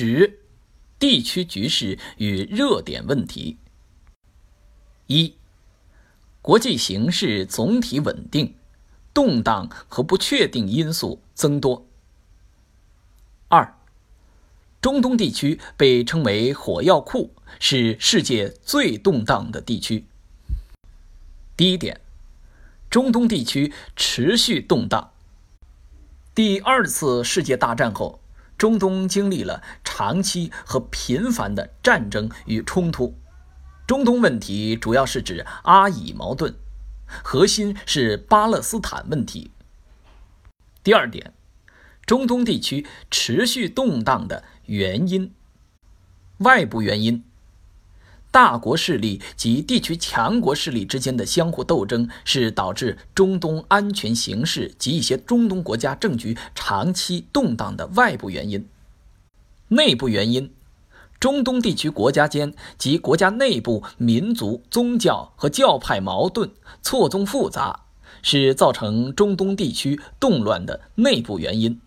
十、地区局势与热点问题。一、国际形势总体稳定，动荡和不确定因素增多。二、中东地区被称为“火药库”，是世界最动荡的地区。第一点，中东地区持续动荡。第二次世界大战后，中东经历了长期和频繁的战争与冲突。中东问题主要是指阿以矛盾，核心是巴勒斯坦问题。第二点，中东地区持续动荡的原因，外部原因。大国势力及地区强国势力之间的相互斗争，是导致中东安全形势及一些中东国家政局长期动荡的外部原因。内部原因，中东地区国家间及国家内部民族、宗教和教派矛盾错综复杂，是造成中东地区动乱的内部原因。